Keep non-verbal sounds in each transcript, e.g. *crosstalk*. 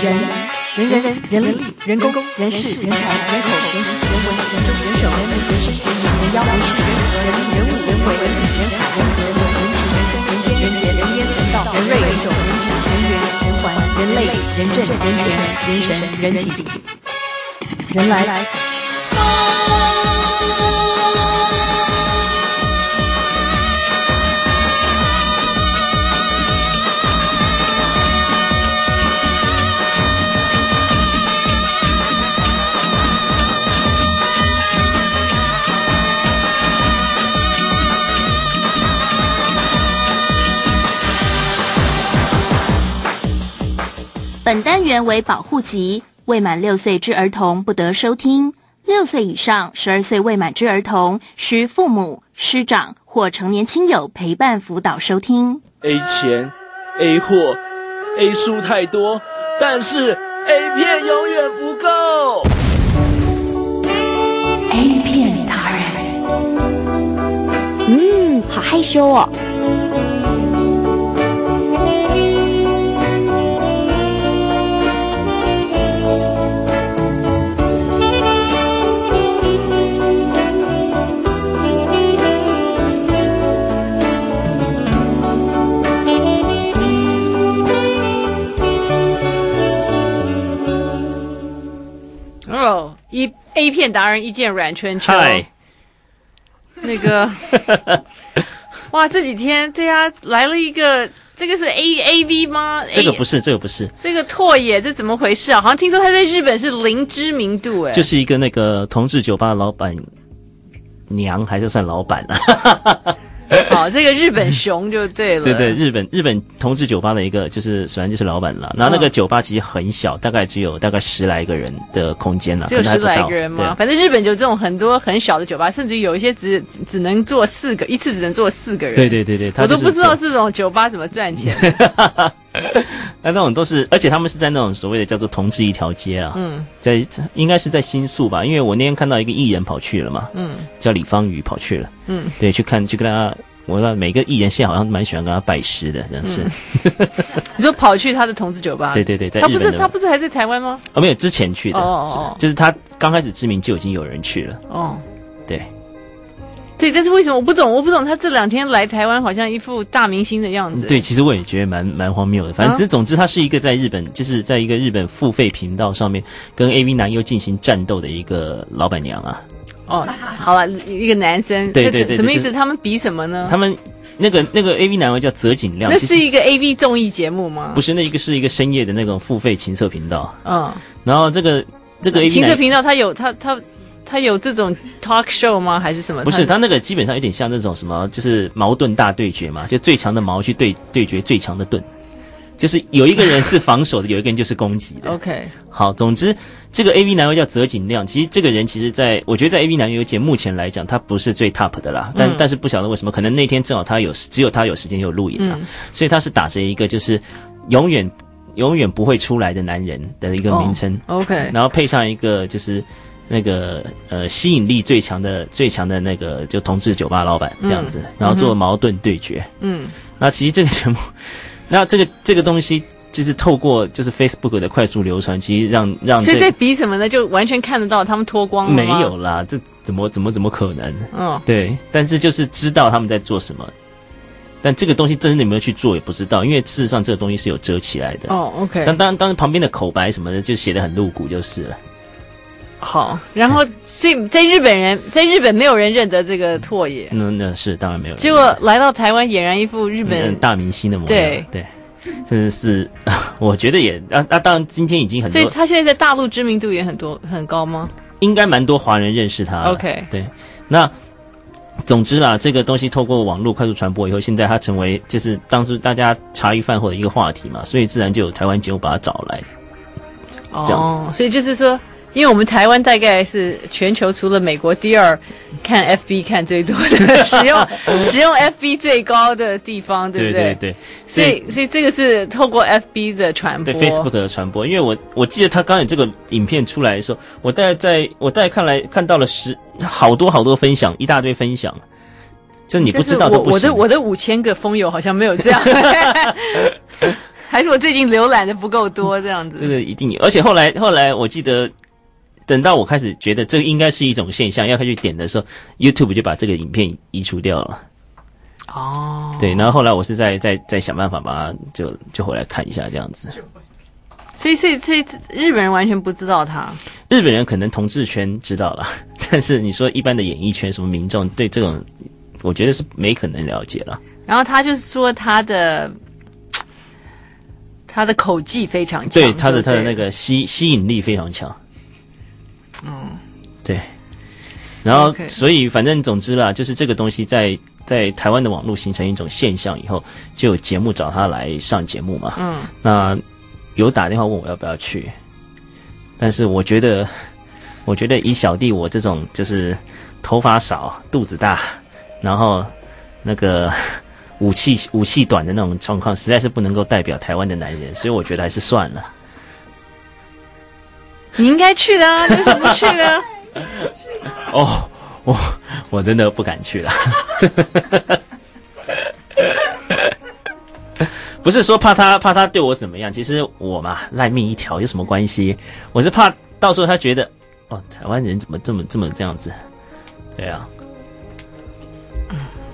人人人人人力人工人事人才人口人情人文人政人手人民人事人民人妖人事人和人人物人为人人海人和人文人情人生人间人杰人烟人道人瑞人种人质人缘人环人类人政人权人神人体人来。本单元为保护级，未满六岁之儿童不得收听。六岁以上、十二岁未满之儿童，需父母、师长或成年亲友陪伴辅导收听。A 钱，A 货，A 书太多，但是 A 片永远不够。A 片达人，嗯，好害羞哦。一 A 片达人一见阮春秋，Hi. 那个，*laughs* 哇，这几天对啊，来了一个，这个是 A A V 吗？这个不是，这个不是，这个拓野，这怎么回事啊？好像听说他在日本是零知名度，哎，就是一个那个同志酒吧的老板娘，还是算老板啊？*laughs* *laughs* 好，这个日本熊就对了。对对，日本日本同志酒吧的一个，就是首先就是老板了。然后那个酒吧其实很小，大概只有大概十来个人的空间了。只有十来个人吗？反正日本就这种很多很小的酒吧，甚至有一些只只能坐四个，一次只能坐四个人。对对对对，我都不知道这种酒吧怎么赚钱。*laughs* *laughs* 那那种都是，而且他们是在那种所谓的叫做同志一条街啊。嗯，在应该是在新宿吧，因为我那天看到一个艺人跑去了嘛。嗯，叫李芳宇跑去了。嗯，对，去看去跟他。我知道每个艺人现在好像蛮喜欢跟他拜师的，真的是。嗯、你说跑去他的同志酒吧？*laughs* 对对对，在他不是他不是还在台湾吗？哦，没有，之前去的。哦哦，哦，就是他刚开始知名就已经有人去了。哦，对，对，但是为什么我不懂？我不懂他这两天来台湾，好像一副大明星的样子。对，其实我也觉得蛮蛮荒谬的。反正只总之，他是一个在日本，就是在一个日本付费频道上面跟 AV 男优进行战斗的一个老板娘啊。哦，好了，一个男生，对对对，什么意思？他们比什么呢？他们那个那个 A V 男优叫泽井亮，那是一个 A V 综艺节目吗？不是，那一个是一个深夜的那种付费情色频道。嗯，然后这个这个 A V 情色频道，他有它它它有这种 talk show 吗？还是什么？不是，他那个基本上有点像那种什么，就是矛盾大对决嘛，就最强的矛去对对决最强的盾。就是有一个人是防守的，有一个人就是攻击的。OK，好，总之这个 AV 男优叫泽井亮。其实这个人其实在，在我觉得在 AV 男优节目前来讲，他不是最 top 的啦。但、嗯、但是不晓得为什么，可能那天正好他有只有他有时间有录影啊，嗯、所以他是打着一个就是永远永远不会出来的男人的一个名称。Oh, OK，然后配上一个就是那个呃吸引力最强的最强的那个就同志酒吧老板这样子，嗯、然后做矛盾对决。嗯，那其实这个节目。*laughs* 那这个这个东西就是透过就是 Facebook 的快速流传，其实让让所以在比什么呢？就完全看得到他们脱光了吗？没有啦，这怎么怎么怎么可能？嗯，对，但是就是知道他们在做什么，但这个东西真的有没有去做也不知道，因为事实上这个东西是有遮起来的。哦，OK。但当然当然旁边的口白什么的就写的很露骨就是了。好，然后所以在日本人在日本没有人认得这个拓野，那那是当然没有。结果来到台湾，俨然一副日本大明星的模样。对对，真的是，*laughs* 我觉得也啊啊，当然今天已经很多，所以他现在在大陆知名度也很多很高吗？应该蛮多华人认识他。OK，对，那总之啦，这个东西透过网络快速传播以后，现在他成为就是当时大家茶余饭后的一个话题嘛，所以自然就有台湾节目把他找来这样子，所以就是说。因为我们台湾大概是全球除了美国第二看 *laughs* FB 看最多的使用 *laughs* 使用 FB 最高的地方，对不对？对对对。所以所以这个是透过 FB 的传播，对 Facebook 的传播。因为我我记得他刚有这个影片出来的时候，我大概在我大概看来看到了十好多好多分享，一大堆分享。就你不知道都不行。我的我的五千个风友好像没有这样。*laughs* 还是我最近浏览的不够多这样子？这个一定有，而且后来后来我记得，等到我开始觉得这应该是一种现象，要开始点的时候，YouTube 就把这个影片移除掉了。哦，对，然后后来我是在在在想办法把它就就回来看一下这样子。所以所以所以日本人完全不知道他。日本人可能同志圈知道了，*laughs* 但是你说一般的演艺圈什么民众对这种，我觉得是没可能了解了。然后他就是说他的他的口技非常强，对他的他的那个吸吸引力非常强。嗯，对。然后所以反正总之啦，就是这个东西在。在台湾的网络形成一种现象以后，就有节目找他来上节目嘛。嗯，那有打电话问我要不要去，但是我觉得，我觉得以小弟我这种就是头发少、肚子大，然后那个武器武器短的那种状况，实在是不能够代表台湾的男人，所以我觉得还是算了。你应该去的啊，你为什么不去呢？*laughs* 哦。我我真的不敢去了，*laughs* 不是说怕他怕他对我怎么样，其实我嘛赖命一条，有什么关系？我是怕到时候他觉得哦，台湾人怎么这么这么这样子？对啊，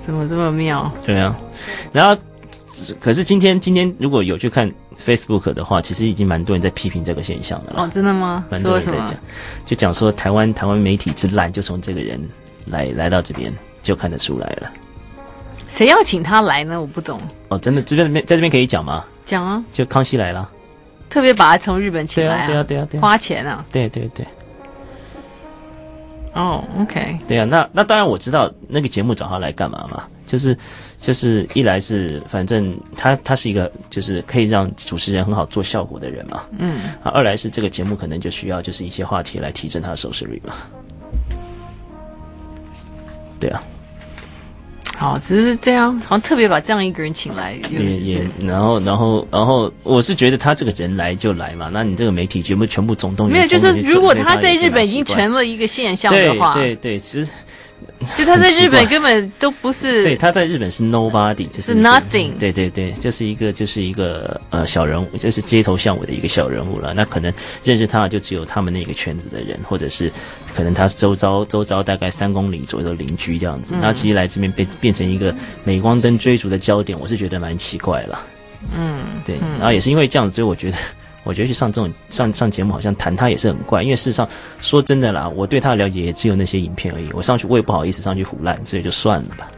怎么这么妙？对啊，然后可是今天今天如果有去看 Facebook 的话，其实已经蛮多人在批评这个现象的了。哦，真的吗？蛮多人在讲，就讲说台湾台湾媒体之烂，就从这个人来来到这边就看得出来了。谁要请他来呢？我不懂。哦，真的这边在这边可以讲吗？讲啊，就康熙来了，特别把他从日本请来啊，对啊，对啊，对啊，花钱啊，对对对。哦，OK，对啊，那那当然我知道那个节目找他来干嘛嘛，就是。就是一来是反正他他是一个就是可以让主持人很好做效果的人嘛，嗯，啊，二来是这个节目可能就需要就是一些话题来提振他的收视率嘛，对啊，好，只是这样，好像特别把这样一个人请来，也也，然后然后然后我是觉得他这个人来就来嘛，那你这个媒体全部全部总动员，没有，就是如果他在日本已经成了一个现象的话，对对对，其实。*laughs* 就他在日本根本都不是，对，他在日本是 nobody，就是，是 nothing，对对对，就是一个就是一个呃小人物，就是街头巷尾的一个小人物了。那可能认识他的就只有他们那个圈子的人，或者是可能他周遭周遭大概三公里左右的邻居这样子。那、嗯、其实来这边变变成一个镁光灯追逐的焦点，我是觉得蛮奇怪了。嗯，对，然后也是因为这样子，所以我觉得。我觉得去上这种上上节目，好像谈他也是很怪，因为事实上说真的啦，我对他的了解也只有那些影片而已。我上去我也不好意思上去胡烂，所以就算了吧。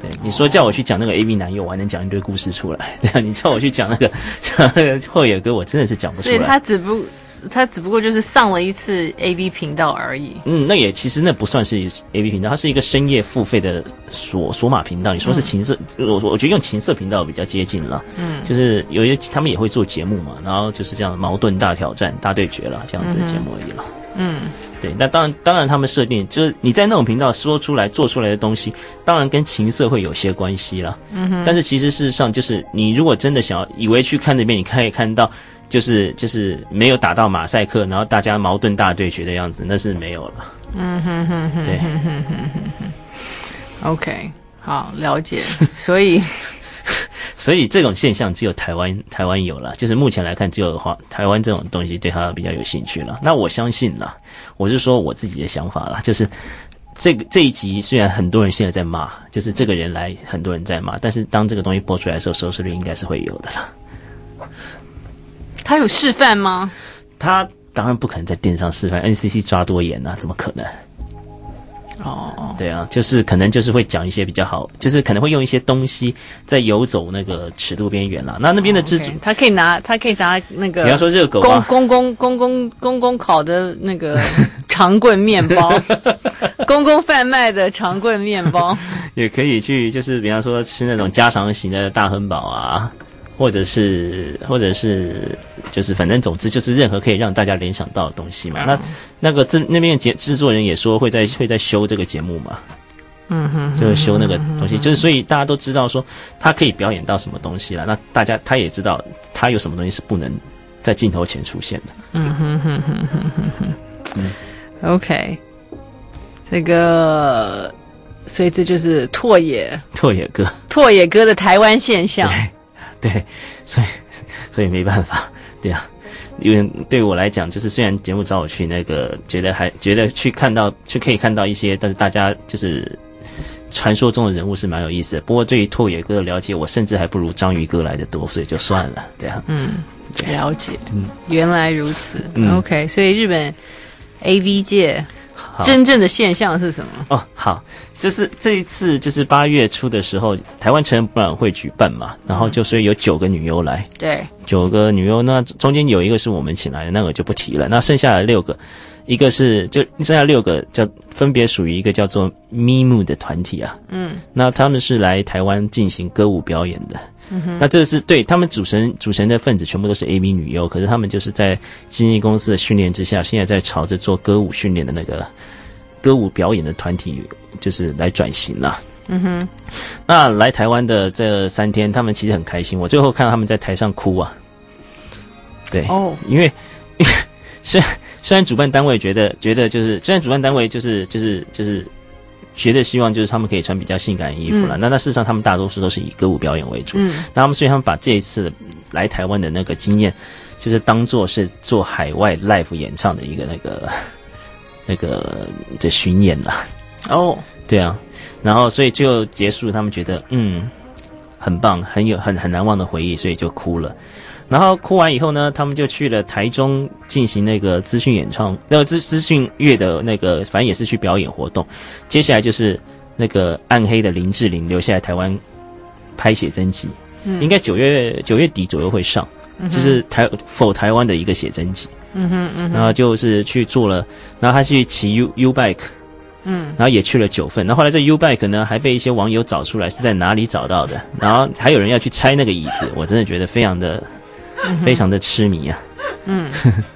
对，你说叫我去讲那个 A B 男友，我还能讲一堆故事出来。*laughs* 对啊，你叫我去讲那个讲那个后野哥，我真的是讲不出来。所以他只不。他只不过就是上了一次 A V 频道而已。嗯，那也其实那不算是 A V 频道，它是一个深夜付费的锁锁码频道。你说是情色，嗯、我我觉得用情色频道比较接近了。嗯，就是有一些他们也会做节目嘛，然后就是这样的矛盾大挑战、大对决了这样子的节目而已了。嗯，对。那当然，当然他们设定就是你在那种频道说出来做出来的东西，当然跟情色会有些关系了。嗯哼。但是其实事实上，就是你如果真的想要以为去看那边，你可以看到。就是就是没有打到马赛克，然后大家矛盾大对决的样子，那是没有了。嗯哼哼哼，对哼哼哼。OK，好，了解。所以，*laughs* 所以这种现象只有台湾台湾有了，就是目前来看，只有华台湾这种东西对他比较有兴趣了。那我相信啦，我是说我自己的想法啦，就是这个这一集虽然很多人现在在骂，就是这个人来很多人在骂，但是当这个东西播出来的时候，收视率应该是会有的啦。他有示范吗？他当然不可能在电视上示范，NCC 抓多严啊，怎么可能？哦哦，对啊，就是可能就是会讲一些比较好，就是可能会用一些东西在游走那个尺度边缘啦。那那边的制作，他可以拿，他可以拿那个，比方说热狗，公公公公公公公烤的那个 *laughs* 长棍面包，*laughs* 公公贩卖的长棍面包，*laughs* 也可以去，就是比方说吃那种家常型的大亨堡啊。或者是，或者是，就是反正总之就是任何可以让大家联想到的东西嘛。嗯、那那个制那边的节制作人也说会在会在修这个节目嘛。嗯哼，就是修那个东西，就是所以大家都知道说他可以表演到什么东西了。那大家他也知道他有什么东西是不能在镜头前出现的。嗯哼哼哼哼哼哼。嗯，OK，这个，所以这就是拓野拓野哥拓野哥的台湾现象。*laughs* 对，所以所以没办法，对啊。因为对我来讲，就是虽然节目找我去那个，觉得还觉得去看到，去可以看到一些，但是大家就是传说中的人物是蛮有意思的。不过对于拓野哥的了解，我甚至还不如章鱼哥来的多，所以就算了，对啊。嗯，了解，嗯，原来如此。嗯，OK，所以日本 AV 界。真正的现象是什么？哦，好，就是这一次就是八月初的时候，台湾成人博览会举办嘛，然后就所以有九个女优来，对，九个女优，那中间有一个是我们请来的，那个就不提了。那剩下的六个，一个是就剩下六个叫分别属于一个叫做 MIMU 的团体啊，嗯，那他们是来台湾进行歌舞表演的。嗯、那这是对他们组成组成的分子全部都是 A B 女优，可是他们就是在经纪公司的训练之下，现在在朝着做歌舞训练的那个歌舞表演的团体，就是来转型了。嗯哼，那来台湾的这三天，他们其实很开心。我最后看到他们在台上哭啊，对，哦，因为 *laughs* 虽然虽然主办单位觉得觉得就是虽然主办单位就是就是就是。就是绝对希望就是他们可以穿比较性感的衣服了。嗯、那那事实上，他们大多数都是以歌舞表演为主。嗯，那他们所以他们把这一次来台湾的那个经验，就是当做是做海外 live 演唱的一个那个 *laughs* 那个的巡演了。哦，对啊，然后所以就结束，他们觉得嗯很棒，很有很很难忘的回忆，所以就哭了。然后哭完以后呢，他们就去了台中进行那个资讯演唱，那个资资讯乐的那个，反正也是去表演活动。接下来就是那个暗黑的林志玲留下来台湾拍写真集，嗯、应该九月九月底左右会上，嗯、就是台否台湾的一个写真集。嗯哼嗯哼。然后就是去做了，然后他去骑 U U bike，嗯，然后也去了九份。然后后来这 U bike 呢还被一些网友找出来是在哪里找到的，然后还有人要去拆那个椅子，我真的觉得非常的。*laughs* 非常的痴迷啊，嗯，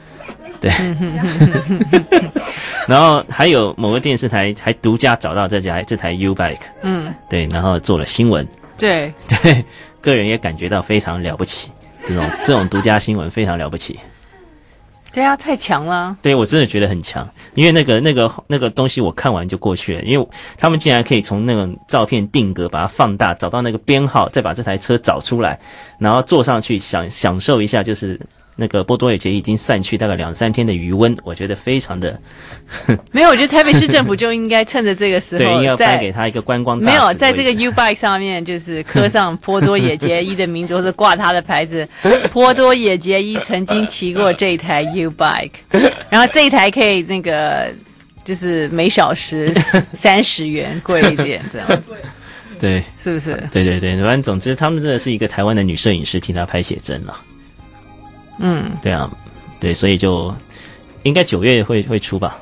*laughs* 对，*laughs* 然后还有某个电视台还独家找到这家这台 U bike，嗯，对，然后做了新闻，对。对，个人也感觉到非常了不起，这种这种独家新闻非常了不起。对啊，太强了！对，我真的觉得很强，因为那个那个那个东西我看完就过去了，因为他们竟然可以从那个照片定格，把它放大，找到那个编号，再把这台车找出来，然后坐上去享享受一下，就是。那个波多野结衣已经散去大概两三天的余温，我觉得非常的 *laughs* 没有。我觉得台北市政府就应该趁着这个时候，*laughs* 对，应该颁给他一个观光。没有，在这个 *laughs* U bike 上面就是刻上波多野结衣的名字，或者挂他的牌子。波多野结衣曾经骑过这台 U bike，然后这一台可以那个就是每小时三十元贵一点这样子。对，是不是？对对对，反正总之他们真的是一个台湾的女摄影师替他拍写真了。嗯，对啊，对，所以就应该九月会会出吧。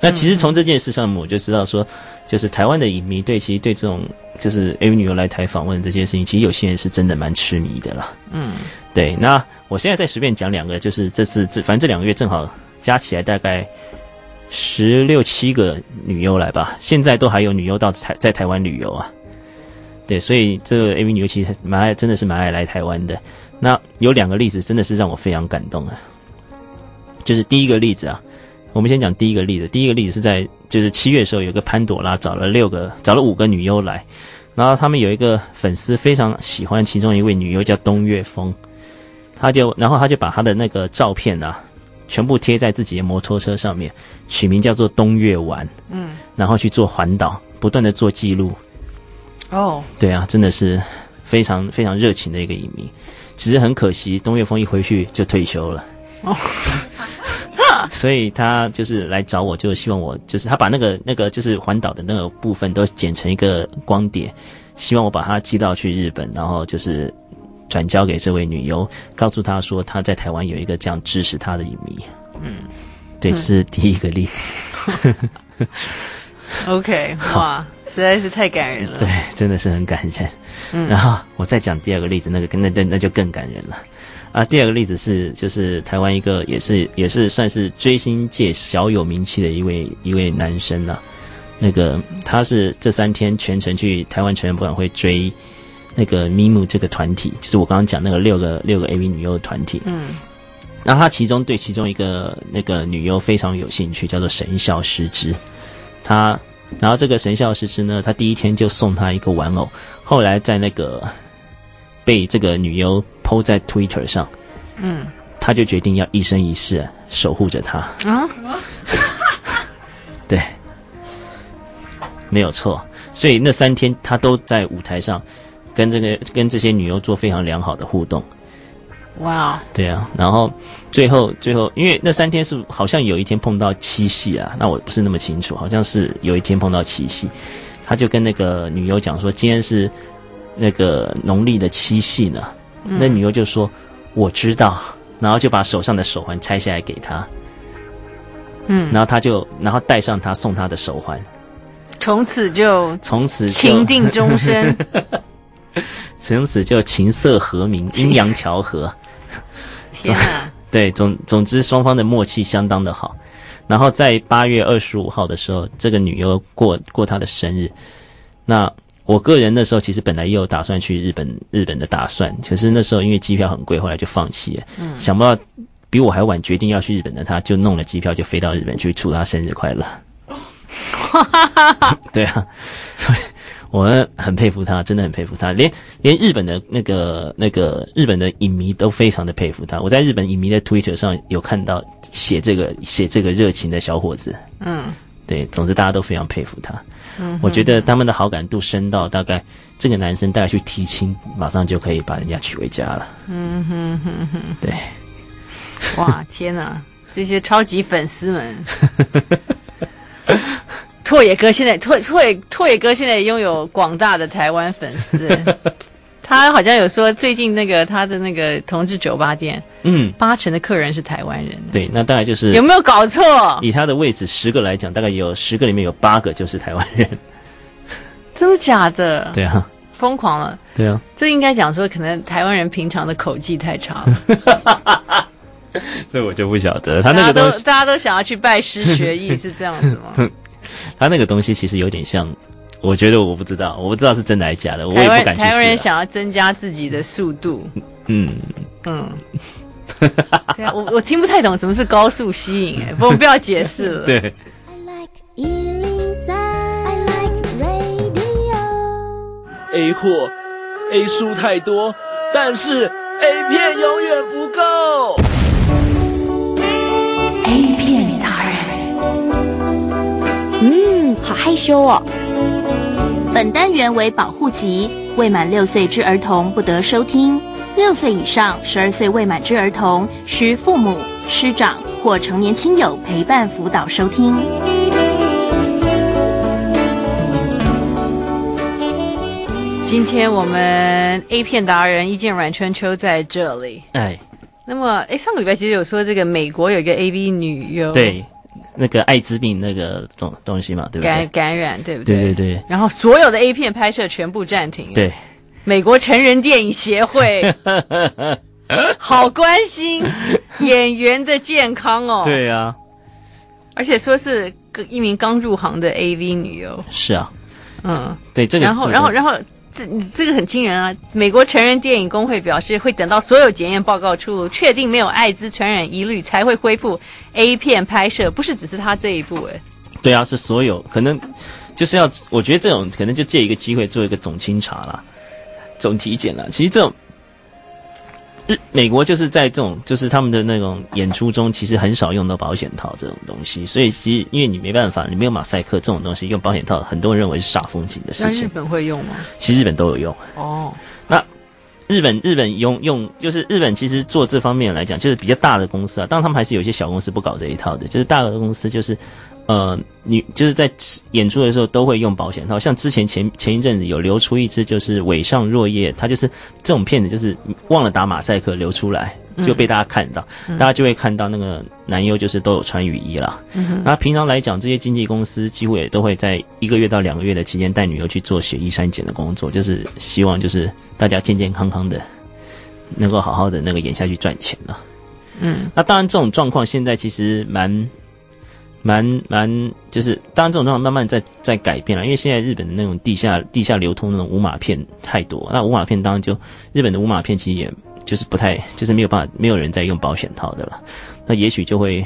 那其实从这件事上，我就知道说，就是台湾的影迷对其实对这种就是 AV 女优来台访问这件事情，其实有些人是真的蛮痴迷的啦。嗯，对。那我现在再随便讲两个，就是这次这反正这两个月正好加起来大概十六七个女优来吧，现在都还有女优到台在台湾旅游啊。对，所以这个 AV 女优其实蛮爱，真的是蛮爱来台湾的。那有两个例子真的是让我非常感动啊，就是第一个例子啊，我们先讲第一个例子。第一个例子是在就是七月的时候，有个潘朵拉找了六个找了五个女优来，然后他们有一个粉丝非常喜欢其中一位女优叫东岳峰，他就然后他就把他的那个照片啊全部贴在自己的摩托车上面，取名叫做东岳丸，嗯，然后去做环岛，不断的做记录。哦，对啊，真的是非常非常热情的一个影迷。只是很可惜，东岳峰一回去就退休了。哦，*laughs* *laughs* 所以他就是来找我，就希望我就是他把那个那个就是环岛的那个部分都剪成一个光碟，希望我把它寄到去日本，然后就是转交给这位女优，告诉她说她在台湾有一个这样支持她的影迷。嗯，对，这是第一个例子。*laughs* OK，哇，实在是太感人了。对，真的是很感人。嗯，然后我再讲第二个例子，那个那那那就更感人了，啊，第二个例子是就是台湾一个也是也是算是追星界小有名气的一位一位男生啊，那个他是这三天全程去台湾成人博览会追那个 MIMU 这个团体，就是我刚刚讲那个六个六个 AV 女优的团体，嗯，然后他其中对其中一个那个女优非常有兴趣，叫做神孝诗织，他。然后这个神孝师之呢，他第一天就送他一个玩偶，后来在那个被这个女优 po 在 Twitter 上，嗯，他就决定要一生一世守护着她。啊，*laughs* 对，没有错。所以那三天他都在舞台上跟这个跟这些女优做非常良好的互动。哇，Wow. 对啊，然后最后最后，因为那三天是好像有一天碰到七夕啊，那我不是那么清楚，好像是有一天碰到七夕，他就跟那个女优讲说，今天是那个农历的七夕呢，嗯、那女优就说我知道，然后就把手上的手环拆下来给他，嗯，然后他就然后戴上他送他的手环，从此就从此情定终身，*laughs* 从此就琴瑟和鸣，*laughs* 阴阳调和。天啊！*laughs* 对，总总之双方的默契相当的好。然后在八月二十五号的时候，这个女优过过她的生日。那我个人那时候其实本来也有打算去日本，日本的打算，可是那时候因为机票很贵，后来就放弃了。嗯。想不到比我还晚决定要去日本的她，就弄了机票就飞到日本去祝她生日快乐。哈哈哈哈！我很佩服他，真的很佩服他。连连日本的那个那个日本的影迷都非常的佩服他。我在日本影迷的 Twitter 上有看到写这个写这个热情的小伙子。嗯，对，总之大家都非常佩服他。嗯哼，我觉得他们的好感度升到大概这个男生大概去提亲，马上就可以把人家娶回家了。嗯哼哼哼，对。哇，天哪，这些超级粉丝们。*laughs* 拓野哥现在拓拓野拓野哥现在拥有广大的台湾粉丝，*laughs* 他好像有说最近那个他的那个同志酒吧店，嗯，八成的客人是台湾人。对，那大概就是有没有搞错？以他的位置十个来讲，大概有十个里面有八个就是台湾人。真的假的？对啊，疯狂了。对啊，这应该讲说，可能台湾人平常的口技太差了。*laughs* 这我就不晓得，他那个都大家都想要去拜师学艺，*laughs* 是这样子吗？他那个东西其实有点像，我觉得我不知道，我不知道是真的还是假的，我也不敢去试。台湾人想要增加自己的速度，嗯嗯，*laughs* 对啊，我我听不太懂什么是高速吸引，哎，不，我不要解释了。*laughs* 对。A 货，A 书太多，但是 A 片永远不够。好害羞哦！本单元为保护级，未满六岁之儿童不得收听。六岁以上、十二岁未满之儿童，需父母、师长或成年亲友陪伴辅导收听。今天我们 A 片达人一见阮春秋在这里。哎，那么哎，上个礼拜其实有说这个美国有一个 A B 女优。对。那个艾滋病那个东东西嘛，对不对？感感染，对不对？对对对。然后所有的 A 片拍摄全部暂停。对。美国成人电影协会 *laughs* 好关心演员的健康哦。对啊。而且说是一名刚入行的 AV 女优。是啊。嗯，对这个。然后，然后，然后。这你这个很惊人啊！美国成人电影工会表示，会等到所有检验报告出炉，确定没有艾滋传染疑虑，才会恢复 A 片拍摄。不是只是他这一部哎。对啊，是所有可能就是要，我觉得这种可能就借一个机会做一个总清查啦，总体检啦。其实这种。日美国就是在这种，就是他们的那种演出中，其实很少用到保险套这种东西。所以其实因为你没办法，你没有马赛克这种东西，用保险套，很多人认为是煞风景的事情。那日本会用吗？其实日本都有用。哦，那日本日本用用就是日本其实做这方面来讲，就是比较大的公司啊，当然他们还是有一些小公司不搞这一套的，就是大的公司就是。呃，你就是在演出的时候都会用保险套，像之前前前一阵子有流出一支，就是尾上若叶，他就是这种片子，就是忘了打马赛克流出来就被大家看到，嗯、大家就会看到那个男优就是都有穿雨衣了。那平常来讲，这些经纪公司几乎也都会在一个月到两个月的期间带女优去做血衣删减的工作，就是希望就是大家健健康康的，能够好好的那个演下去赚钱了。嗯，那当然这种状况现在其实蛮。蛮蛮就是，当然这种状况慢慢在在改变了，因为现在日本的那种地下地下流通那种无码片太多，那无码片当然就日本的无码片其实也就是不太就是没有办法，没有人在用保险套的了，那也许就会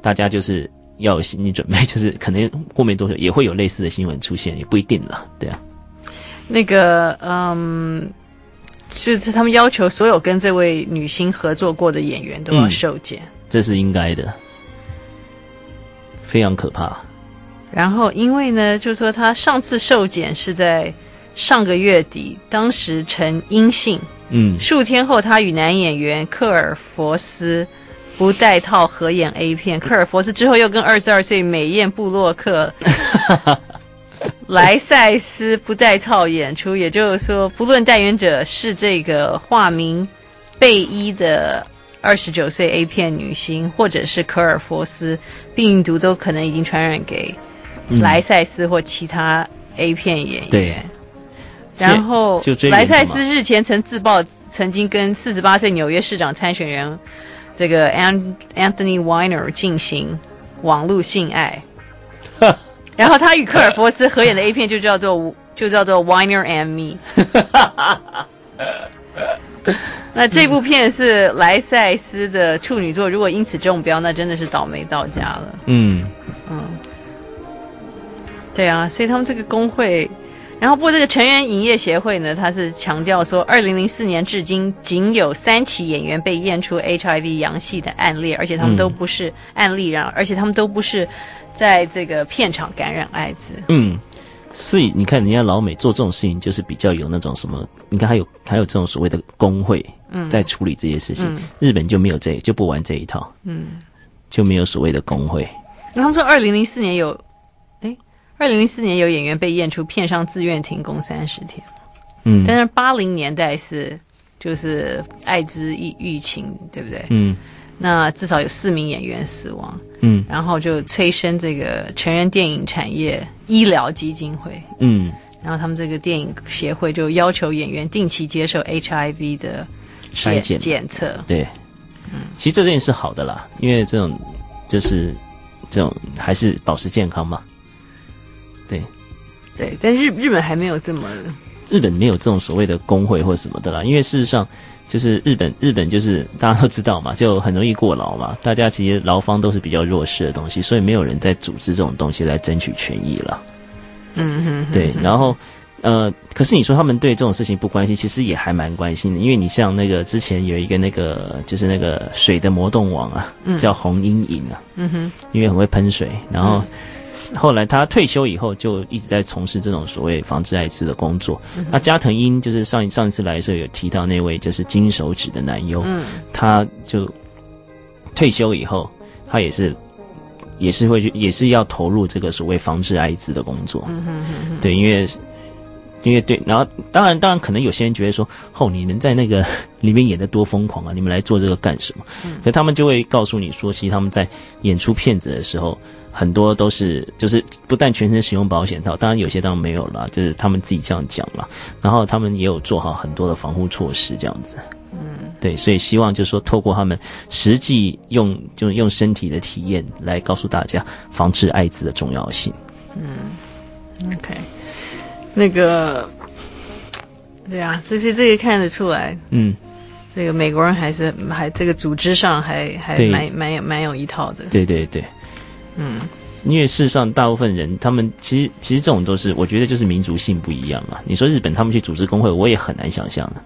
大家就是要有心理准备，*laughs* 就是可能过没多久也会有类似的新闻出现，也不一定了，对啊。那个嗯。就是他们要求所有跟这位女星合作过的演员都要受检，嗯，这是应该的，非常可怕。然后因为呢，就说他上次受检是在上个月底，当时呈阴性。嗯，数天后，他与男演员克尔佛斯不戴套合演 A 片。*laughs* 克尔佛斯之后又跟二十二岁美艳布洛克莱塞斯不戴套演出。也就是说，不论代言者是这个化名贝伊的二十九岁 A 片女星，或者是科尔佛斯，病毒都可能已经传染给莱塞斯或其他 A 片演员。对。然后，莱塞斯日前曾自曝曾经跟四十八岁纽约市长参选人这个 Anthony Weiner 进行网络性爱。*laughs* 然后他与科尔佛斯合演的 A 片就叫做就叫做 Weiner and Me。*laughs* *laughs* 那这部片是莱塞斯的处女作，如果因此中标，那真的是倒霉到家了。嗯嗯，对啊，所以他们这个工会。然后，不过这个成员影业协会呢，他是强调说，二零零四年至今仅有三起演员被验出 HIV 阳性的案例，而且他们都不是案例，然而且他们都不是在这个片场感染艾滋。嗯，所以你看，人家老美做这种事情，就是比较有那种什么，你看还有还有这种所谓的工会，在处理这些事情。嗯、日本就没有这，就不玩这一套，嗯，就没有所谓的工会。那他们说，二零零四年有。哎二零零四年有演员被验出片商自愿停工三十天，嗯，但是八零年代是就是艾滋疫疫情，对不对？嗯，那至少有四名演员死亡，嗯，然后就催生这个成人电影产业医疗基金会，嗯，然后他们这个电影协会就要求演员定期接受 HIV 的筛检。检测，对，嗯，其实这件事好的啦，因为这种就是这种还是保持健康嘛。对，对，但日日本还没有这么，日本没有这种所谓的工会或什么的啦，因为事实上就是日本日本就是大家都知道嘛，就很容易过劳嘛，大家其实劳方都是比较弱势的东西，所以没有人在组织这种东西来争取权益了。嗯哼，哼，对，然后呃，可是你说他们对这种事情不关心，其实也还蛮关心的，因为你像那个之前有一个那个就是那个水的魔动王啊，嗯、叫红阴影啊，嗯哼，因为很会喷水，然后。嗯后来他退休以后，就一直在从事这种所谓防治艾滋的工作。嗯、那加藤鹰就是上一上一次来的时候有提到那位就是金手指的男优，嗯，他就退休以后，他也是也是会去也是要投入这个所谓防治艾滋的工作。嗯哼哼哼，对，因为因为对，然后当然当然可能有些人觉得说，哦，你能在那个 *laughs* 里面演的多疯狂啊？你们来做这个干什么？嗯，可他们就会告诉你说，其实他们在演出片子的时候。很多都是就是不但全身使用保险套，当然有些当然没有了，就是他们自己这样讲了。然后他们也有做好很多的防护措施，这样子。嗯，对，所以希望就是说，透过他们实际用就是用身体的体验来告诉大家防治艾滋的重要性。嗯，OK，那个，对啊，其实这个看得出来，嗯，这个美国人还是还这个组织上还还蛮蛮有蛮有一套的。对对对。嗯，因为事实上，大部分人他们其实其实这种都是，我觉得就是民族性不一样啊。你说日本他们去组织工会，我也很难想象的，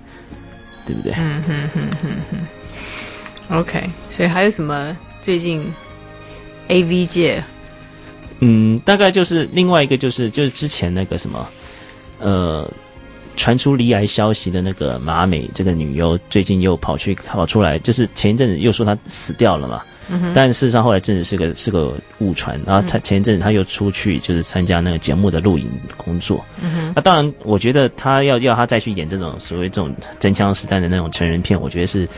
对不对？嗯哼哼哼哼。OK，所以还有什么最近 AV 界？嗯，大概就是另外一个就是就是之前那个什么，呃，传出离癌消息的那个马美这个女优，最近又跑去跑出来，就是前一阵子又说她死掉了嘛。嗯、但事实上后来真的是个是个误传，然后他前一阵子他又出去就是参加那个节目的录影工作。那当然，我觉得他要要他再去演这种所谓这种真枪实弹的那种成人片，我觉得是，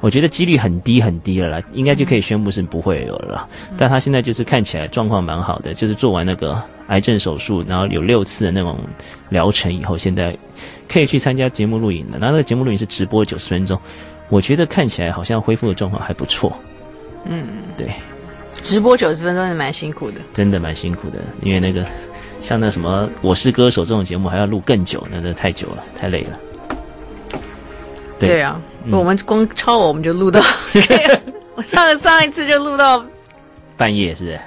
我觉得几率很低很低了啦，应该就可以宣布是不会有了。嗯、但他现在就是看起来状况蛮好的，就是做完那个癌症手术，然后有六次的那种疗程以后，现在可以去参加节目录影了。然后那个节目录影是直播九十分钟，我觉得看起来好像恢复的状况还不错。嗯，对，直播九十分钟是蛮辛苦的，真的蛮辛苦的，因为那个像那什么《我是歌手》这种节目还要录更久，那那太久了，太累了。对，对啊，嗯、我们光超我们就录到，*laughs* 我上上一次就录到半夜，是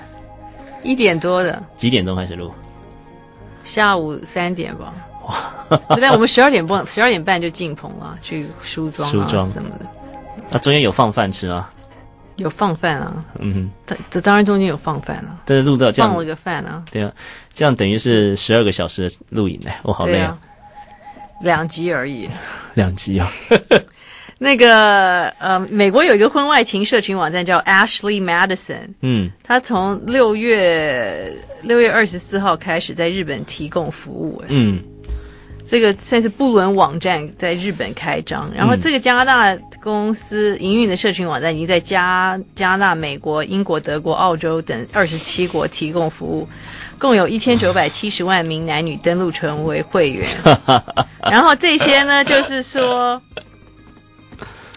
一点多的，几点钟开始录？下午三点吧。哇！但我们十二点半十二点半就进棚了，去梳妆啊梳妆什么的。那、啊、中间有放饭吃啊？有放饭啊？嗯哼，这这当然中间有放饭啊。这是录到这样放了个饭啊？对啊，这样等于是十二个小时的录影呢。我、哦、好累啊。两集而已。*laughs* 两集啊。*laughs* 那个呃，美国有一个婚外情社群网站叫 Ashley Madison，嗯，他从六月六月二十四号开始在日本提供服务，嗯，这个算是不伦网站在日本开张然后这个加拿大公司营运的社群网站已经在加加拿大美国英国德国澳洲等二十七国提供服务共有一千九百七十万名男女登录成为会员。*laughs* 然后这些呢就是说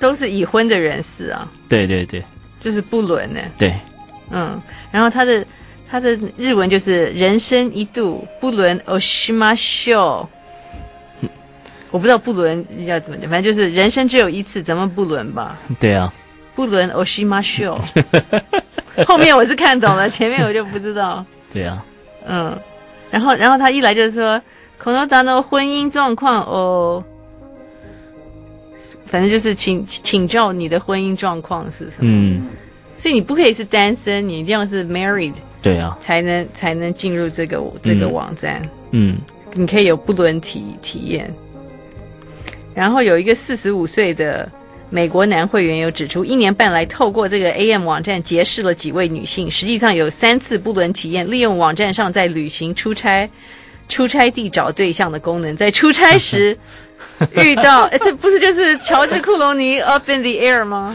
都是已婚的人士啊。对对对。就是不伦呢。对。嗯然后他的他的日文就是人生一度不伦 oshima show 我不知道不伦要怎么讲，反正就是人生只有一次，咱们不伦吧？对啊，不伦 Oshima Show。*laughs* 后面我是看懂了，*laughs* 前面我就不知道。对啊，嗯，然后然后他一来就说：“孔能达的婚姻状况哦，反正就是请请教你的婚姻状况是什么？嗯，所以你不可以是单身，你一定要是 married。对啊，才能才能进入这个这个网站。嗯，你可以有不伦体体验。”然后有一个四十五岁的美国男会员有指出，一年半来透过这个 AM 网站结识了几位女性，实际上有三次不伦体验，利用网站上在旅行、出差、出差地找对象的功能，在出差时。*laughs* 遇到，哎，这不是就是乔治·库隆尼《Up in the Air》吗？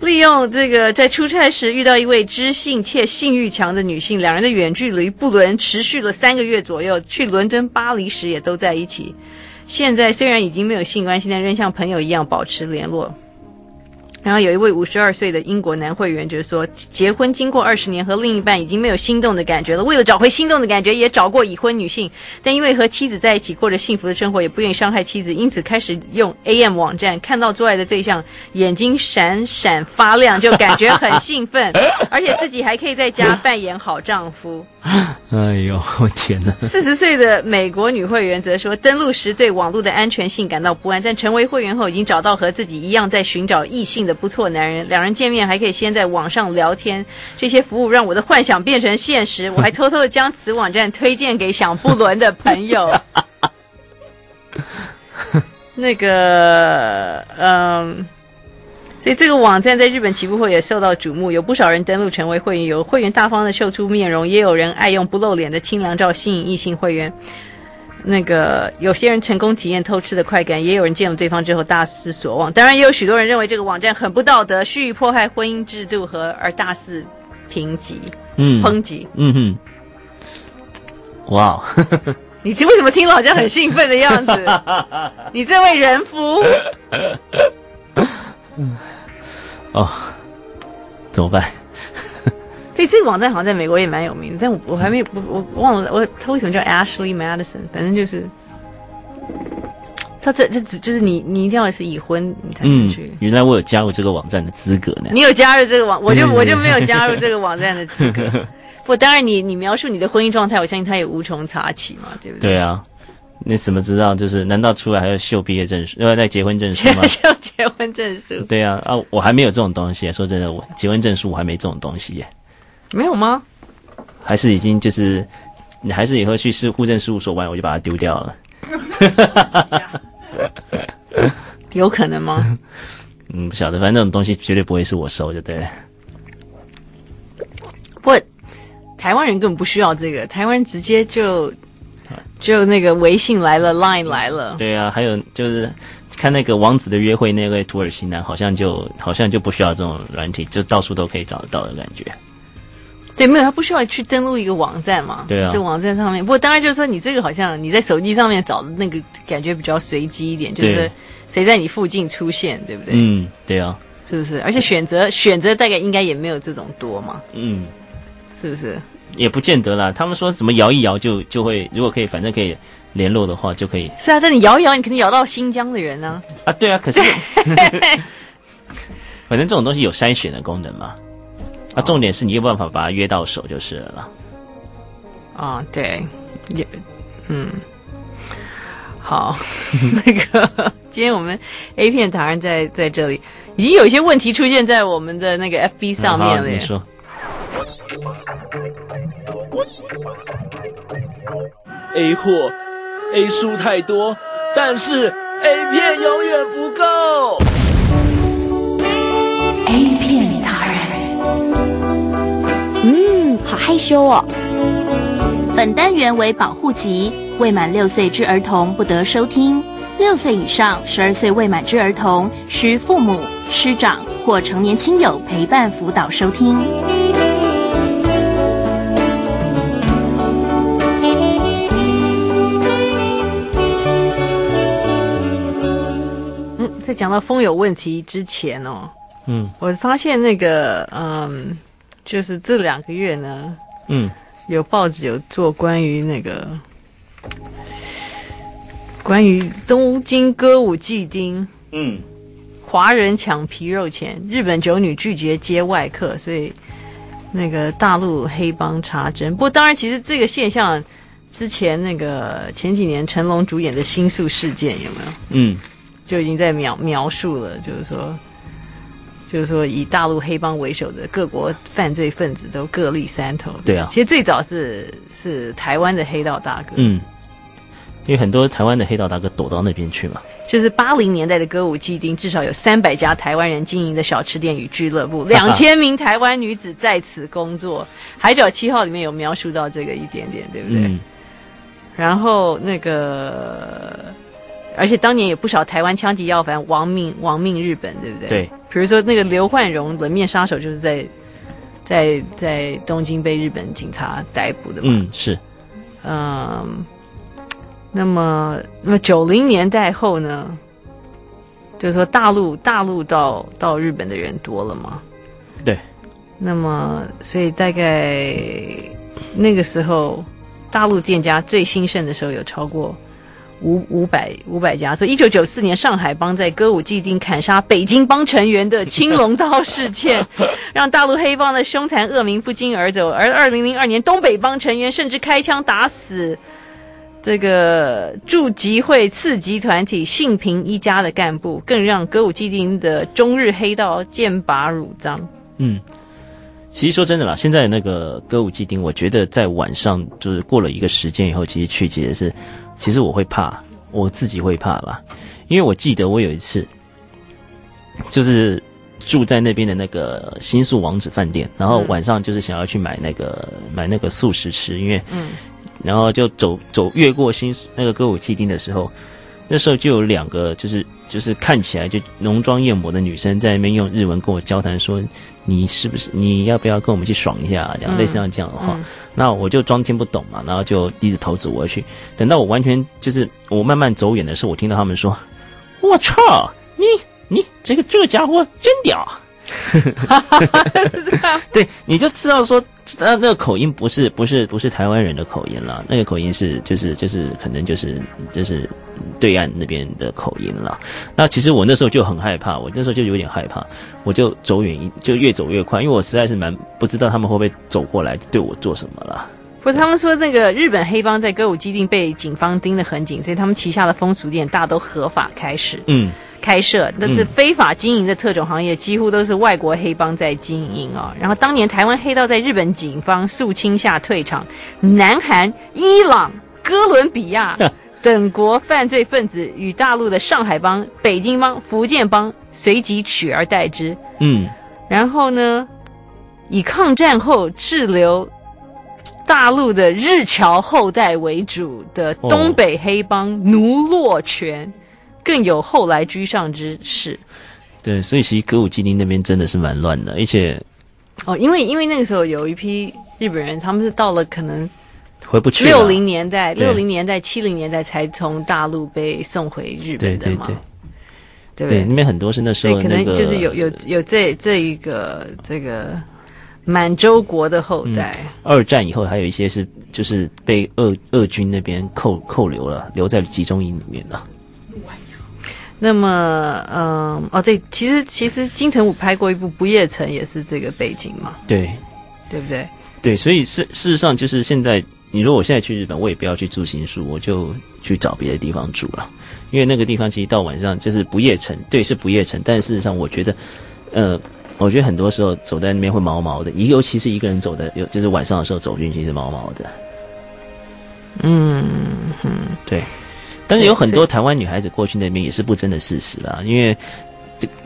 利用这个在出差时遇到一位知性且性欲强的女性，两人的远距离不伦持续了三个月左右。去伦敦、巴黎时也都在一起。现在虽然已经没有性关系，但仍像朋友一样保持联络。然后有一位五十二岁的英国男会员就是说，结婚经过二十年，和另一半已经没有心动的感觉了。为了找回心动的感觉，也找过已婚女性，但因为和妻子在一起过着幸福的生活，也不愿意伤害妻子，因此开始用 *laughs* AM 网站，看到做爱的对象眼睛闪闪发亮，就感觉很兴奋，*laughs* 而且自己还可以在家扮演好丈夫。*laughs* 哎呦，我天哪！*laughs* 四十岁的美国女会员则说，登录时对网络的安全性感到不安，但成为会员后已经找到和自己一样在寻找异性的不错男人。两人见面还可以先在网上聊天，这些服务让我的幻想变成现实。我还偷偷的将此网站推荐给想不伦的朋友。*laughs* 那个，嗯。所以这个网站在日本起步后也受到瞩目，有不少人登录成为会员，有会员大方的秀出面容，也有人爱用不露脸的清凉照吸引异性会员。那个有些人成功体验偷吃的快感，也有人见了对方之后大失所望。当然，也有许多人认为这个网站很不道德，蓄意迫害婚姻制度和而大肆评级，嗯，抨击，嗯哼，哇，*laughs* 你为什么听了好像很兴奋的样子？*laughs* 你这位人夫，嗯。哦，怎么办？*laughs* 这这个网站好像在美国也蛮有名的，但我我还没有我我忘了我他为什么叫 Ashley Madison？反正就是他这这只就是你你一定要是已婚你才能去。嗯，原来我有加入这个网站的资格呢。你有加入这个网，我就我就没有加入这个网站的资格。*laughs* 不，当然你你描述你的婚姻状态，我相信他也无从查起嘛，对不对？对啊。你怎么知道？就是难道出来还要秀毕业证书，要带结婚证书吗？秀 *laughs* 结婚证书。对啊，啊，我还没有这种东西。说真的，我结婚证书我还没这种东西耶。没有吗？还是已经就是，你还是以后去市户政事务所完，我就把它丢掉了。*laughs* 有可能吗？*laughs* 嗯，不晓得，反正这种东西绝对不会是我收，就对了。不，台湾人根本不需要这个，台湾人直接就。就那个微信来了，Line 来了。对啊，还有就是看那个王子的约会那位土耳其男，好像就好像就不需要这种软体，就到处都可以找得到的感觉。对，没有，他不需要去登录一个网站嘛？对啊，在网站上面。不过当然就是说，你这个好像你在手机上面找的那个感觉比较随机一点，就是谁在你附近出现，对不对？嗯，对啊，是不是？而且选择选择大概应该也没有这种多嘛？嗯，是不是？也不见得啦，他们说怎么摇一摇就就会，如果可以，反正可以联络的话就可以。是啊，但你摇一摇，你肯定摇到新疆的人呢、啊。啊，对啊，可是，*laughs* 反正这种东西有筛选的功能嘛。啊，重点是你有办法把它约到手就是了啦。啊，对，也，嗯，好，*laughs* 那个今天我们 A 片达人在在这里，已经有一些问题出现在我们的那个 FB 上面了。你说，A 货 A 书太多，但是 A 片永远不够。A 片达人，嗯，好害羞哦。本单元为保护级。未满六岁之儿童不得收听，六岁以上、十二岁未满之儿童需父母、师长或成年亲友陪伴辅导收听。在讲到风有问题之前哦，嗯，我发现那个，嗯，就是这两个月呢，嗯，有报纸有做关于那个。关于东京歌舞伎町，嗯，华人抢皮肉钱，日本九女拒绝接外客，所以那个大陆黑帮查针。不过，当然，其实这个现象之前那个前几年成龙主演的《新宿事件》有没有？嗯，就已经在描描述了，就是说，就是说以大陆黑帮为首的各国犯罪分子都各立山头。对啊，其实最早是是台湾的黑道大哥。嗯。因为很多台湾的黑道大哥躲到那边去嘛，就是八零年代的歌舞伎町，至少有三百家台湾人经营的小吃店与俱乐部，两千名台湾女子在此工作。海角七号里面有描述到这个一点点，对不对？嗯、然后那个，而且当年有不少台湾枪击要犯亡命亡命日本，对不对？对。比如说那个刘焕荣冷面杀手，就是在在在东京被日本警察逮捕的嘛。嗯，是。嗯。那么，那么九零年代后呢？就是说大陆大陆到到日本的人多了吗？对。那么，所以大概那个时候，大陆店家最兴盛的时候有超过五五百五百家。所以，一九九四年上海帮在歌舞伎町砍杀北京帮成员的青龙刀事件，*laughs* 让大陆黑帮的凶残恶名不胫而走。而二零零二年，东北帮成员甚至开枪打死。这个驻集会次级团体幸平一家的干部，更让歌舞伎町的中日黑道剑拔弩张。嗯，其实说真的啦，现在那个歌舞伎町，我觉得在晚上就是过了一个时间以后，其实去其实是，其实我会怕，我自己会怕啦，因为我记得我有一次，就是住在那边的那个新宿王子饭店，然后晚上就是想要去买那个、嗯、买那个素食吃，因为嗯。然后就走走越过新那个歌舞伎町的时候，那时候就有两个就是就是看起来就浓妆艳抹的女生在那边用日文跟我交谈，说你是不是你要不要跟我们去爽一下？这样、嗯、类似像这样的话，嗯、那我就装听不懂嘛，然后就低着头走过去。等到我完全就是我慢慢走远的时候，我听到他们说：“我操，你你这个这个家伙真屌！” *laughs* 对，你就知道说。那那个口音不是不是不是台湾人的口音了，那个口音是就是就是可能就是就是对岸那边的口音了。那其实我那时候就很害怕，我那时候就有点害怕，我就走远就越走越快，因为我实在是蛮不知道他们会不会走过来对我做什么了。不是，他们说那个日本黑帮在歌舞伎町被警方盯得很紧，所以他们旗下的风俗店大都合法开始。嗯。开设，但是非法经营的特种行业几乎都是外国黑帮在经营啊。然后当年台湾黑道在日本警方肃清下退场，南韩、伊朗、哥伦比亚 *laughs* 等国犯罪分子与大陆的上海帮、北京帮、福建帮随即取而代之。嗯，然后呢，以抗战后滞留大陆的日侨后代为主的东北黑帮奴洛泉。更有后来居上之势，对，所以其实歌舞伎町那边真的是蛮乱的，而且哦，因为因为那个时候有一批日本人，他们是到了可能回不去六零年代、六零年代、七零年代才从大陆被送回日本的嘛，对。对。那边很多是那时候、那个、可能就是有有有这这一个这个满洲国的后代、嗯。二战以后还有一些是就是被俄俄军那边扣扣留了，留在集中营里面的。那么，嗯，哦，对，其实其实金城武拍过一部《不夜城》，也是这个背景嘛，对，对不对？对，所以事事实上就是现在你说我现在去日本，我也不要去住新宿，我就去找别的地方住了，因为那个地方其实到晚上就是不夜城，对，是不夜城，但事实上我觉得，呃，我觉得很多时候走在那边会毛毛的，尤其是一个人走的，有就是晚上的时候走进去是毛毛的。嗯哼，对。但是有很多台湾女孩子过去那边也是不争的事实啦，因为。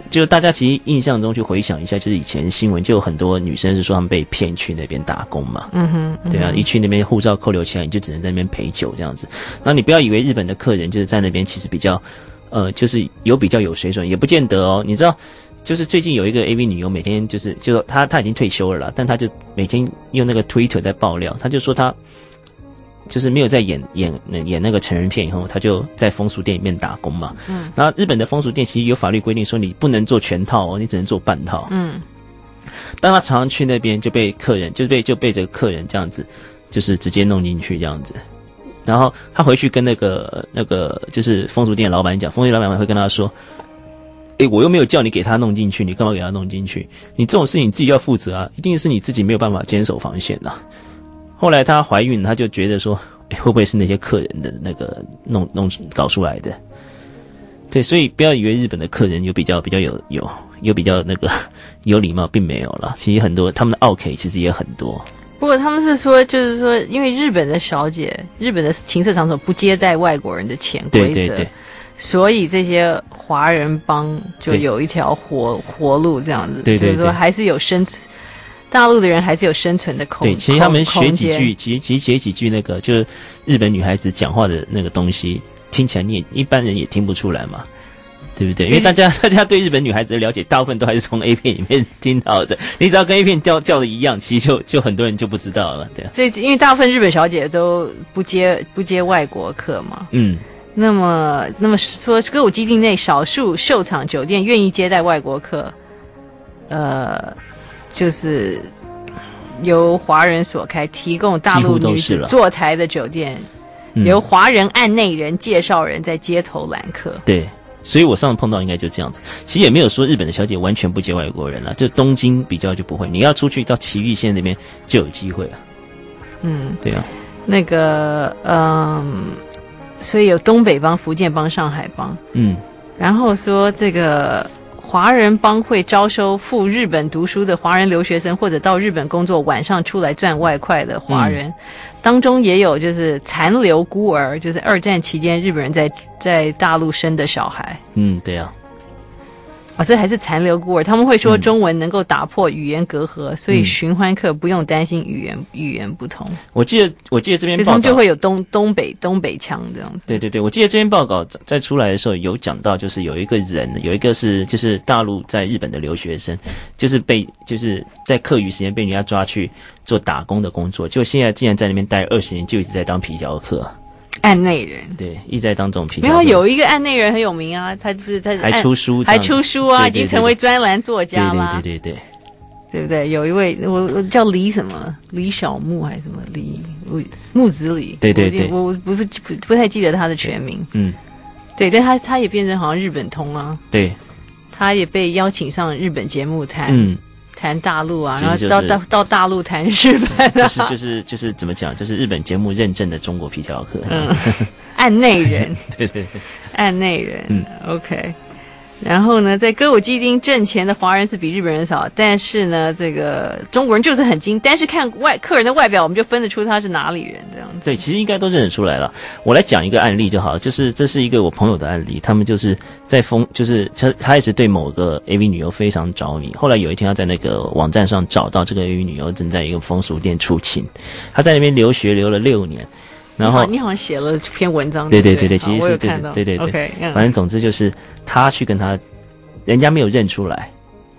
就大家其实印象中去回想一下，就是以前新闻就有很多女生是说她们被骗去那边打工嘛。嗯哼，嗯对啊，一去那边护照扣留起来，你就只能在那边陪酒这样子。那你不要以为日本的客人就是在那边其实比较，呃，就是有比较有水准，也不见得哦。你知道，就是最近有一个 AV 女优，每天就是就她她已经退休了啦，但她就每天用那个 Twitter 在爆料，她就说她。就是没有在演演演那个成人片以后，她就在风俗店里面打工嘛。嗯。然后日本的风俗店其实有法律规定说，你不能做全套哦，你只能做半套。嗯。但她常常去那边，就被客人就被就被这个客人这样子，就是直接弄进去这样子。然后他回去跟那个那个就是风俗店老板讲，风俗店老板会跟他说：“诶，我又没有叫你给他弄进去，你干嘛给他弄进去？你这种事情你自己要负责啊，一定是你自己没有办法坚守防线呐。”后来她怀孕，她就觉得说，欸，会不会是那些客人的那个弄弄搞出来的？对，所以不要以为日本的客人有比较比较有有有比较那个 *laughs* 有礼貌，并没有了。其实很多他们的奥客其实也很多。不过他们是说，就是说，因为日本的小姐，日本的情色场所不接待外国人的潜规则，对对对，所以这些华人帮就有一条活活路这样子。对对对，就是说还是有生存。大陆的人还是有生存的空间。对，其实他们学几句，其实其实学几句那个，就是日本女孩子讲话的那个东西，听起来你也一般人也听不出来嘛，对不对？因为大家大家对日本女孩子的了解，大部分都还是从 A 片里面听到的。你只要跟 A 片叫叫的一样，其实就就很多人就不知道了，对啊。所以，因为大部分日本小姐都不接不接外国客嘛。嗯。那么，那么说歌舞基地内少数秀场酒店愿意接待外国客，呃。就是由华人所开，提供大陆女子坐台的酒店，由华人案内人、介绍人在街头揽客。对，所以我上次碰到应该就这样子。其实也没有说日本的小姐完全不接外国人了，就东京比较就不会。你要出去到埼玉县那边就有机会了。嗯，对啊。那个，嗯，所以有东北帮、福建帮、上海帮。嗯，然后说这个。华人帮会招收赴日本读书的华人留学生，或者到日本工作，晚上出来赚外快的华人，嗯、当中也有就是残留孤儿，就是二战期间日本人在在大陆生的小孩。嗯，对呀。啊、哦，这还是残留孤儿，他们会说中文，能够打破语言隔阂，嗯、所以寻欢客不用担心语言语言不同。我记得，我记得这篇报道就会有东东北东北腔这样子。对对对，我记得这篇报告在出来的时候有讲到，就是有一个人，有一个是就是大陆在日本的留学生，就是被就是在课余时间被人家抓去做打工的工作，就现在竟然在那边待二十年，就一直在当皮条客。案内人对，一直在当中评。没有有一个案内人很有名啊，他不是他还出书，还出书啊，对对对对，已经成为专栏作家了。对对对对，对不对？有一位我我叫李什么李小木还是什么李木子李？对对对，我我不不不，不太记得他的全名。嗯，对，但他他也变成好像日本通啊。对，他也被邀请上日本节目台。嗯。谈大陆啊，然后到到到大陆谈日本，就是就是就是怎么讲？就是日本节目认证的中国皮条客，嗯，案内人，对 *laughs* 对对，案内人，嗯，OK。然后呢，在歌舞伎町挣钱的华人是比日本人少，但是呢，这个中国人就是很精，但是看外客人的外表，我们就分得出他是哪里人这样子。对，其实应该都认得出来了。我来讲一个案例就好，就是这是一个我朋友的案例，他们就是在风，就是他他一直对某个 AV 女优非常着迷。后来有一天，他在那个网站上找到这个 AV 女优正在一个风俗店出勤，他在那边留学留了六年。然后你好，像写了篇文章，对对对对，其实是对对对对，反正总之就是他去跟他，人家没有认出来，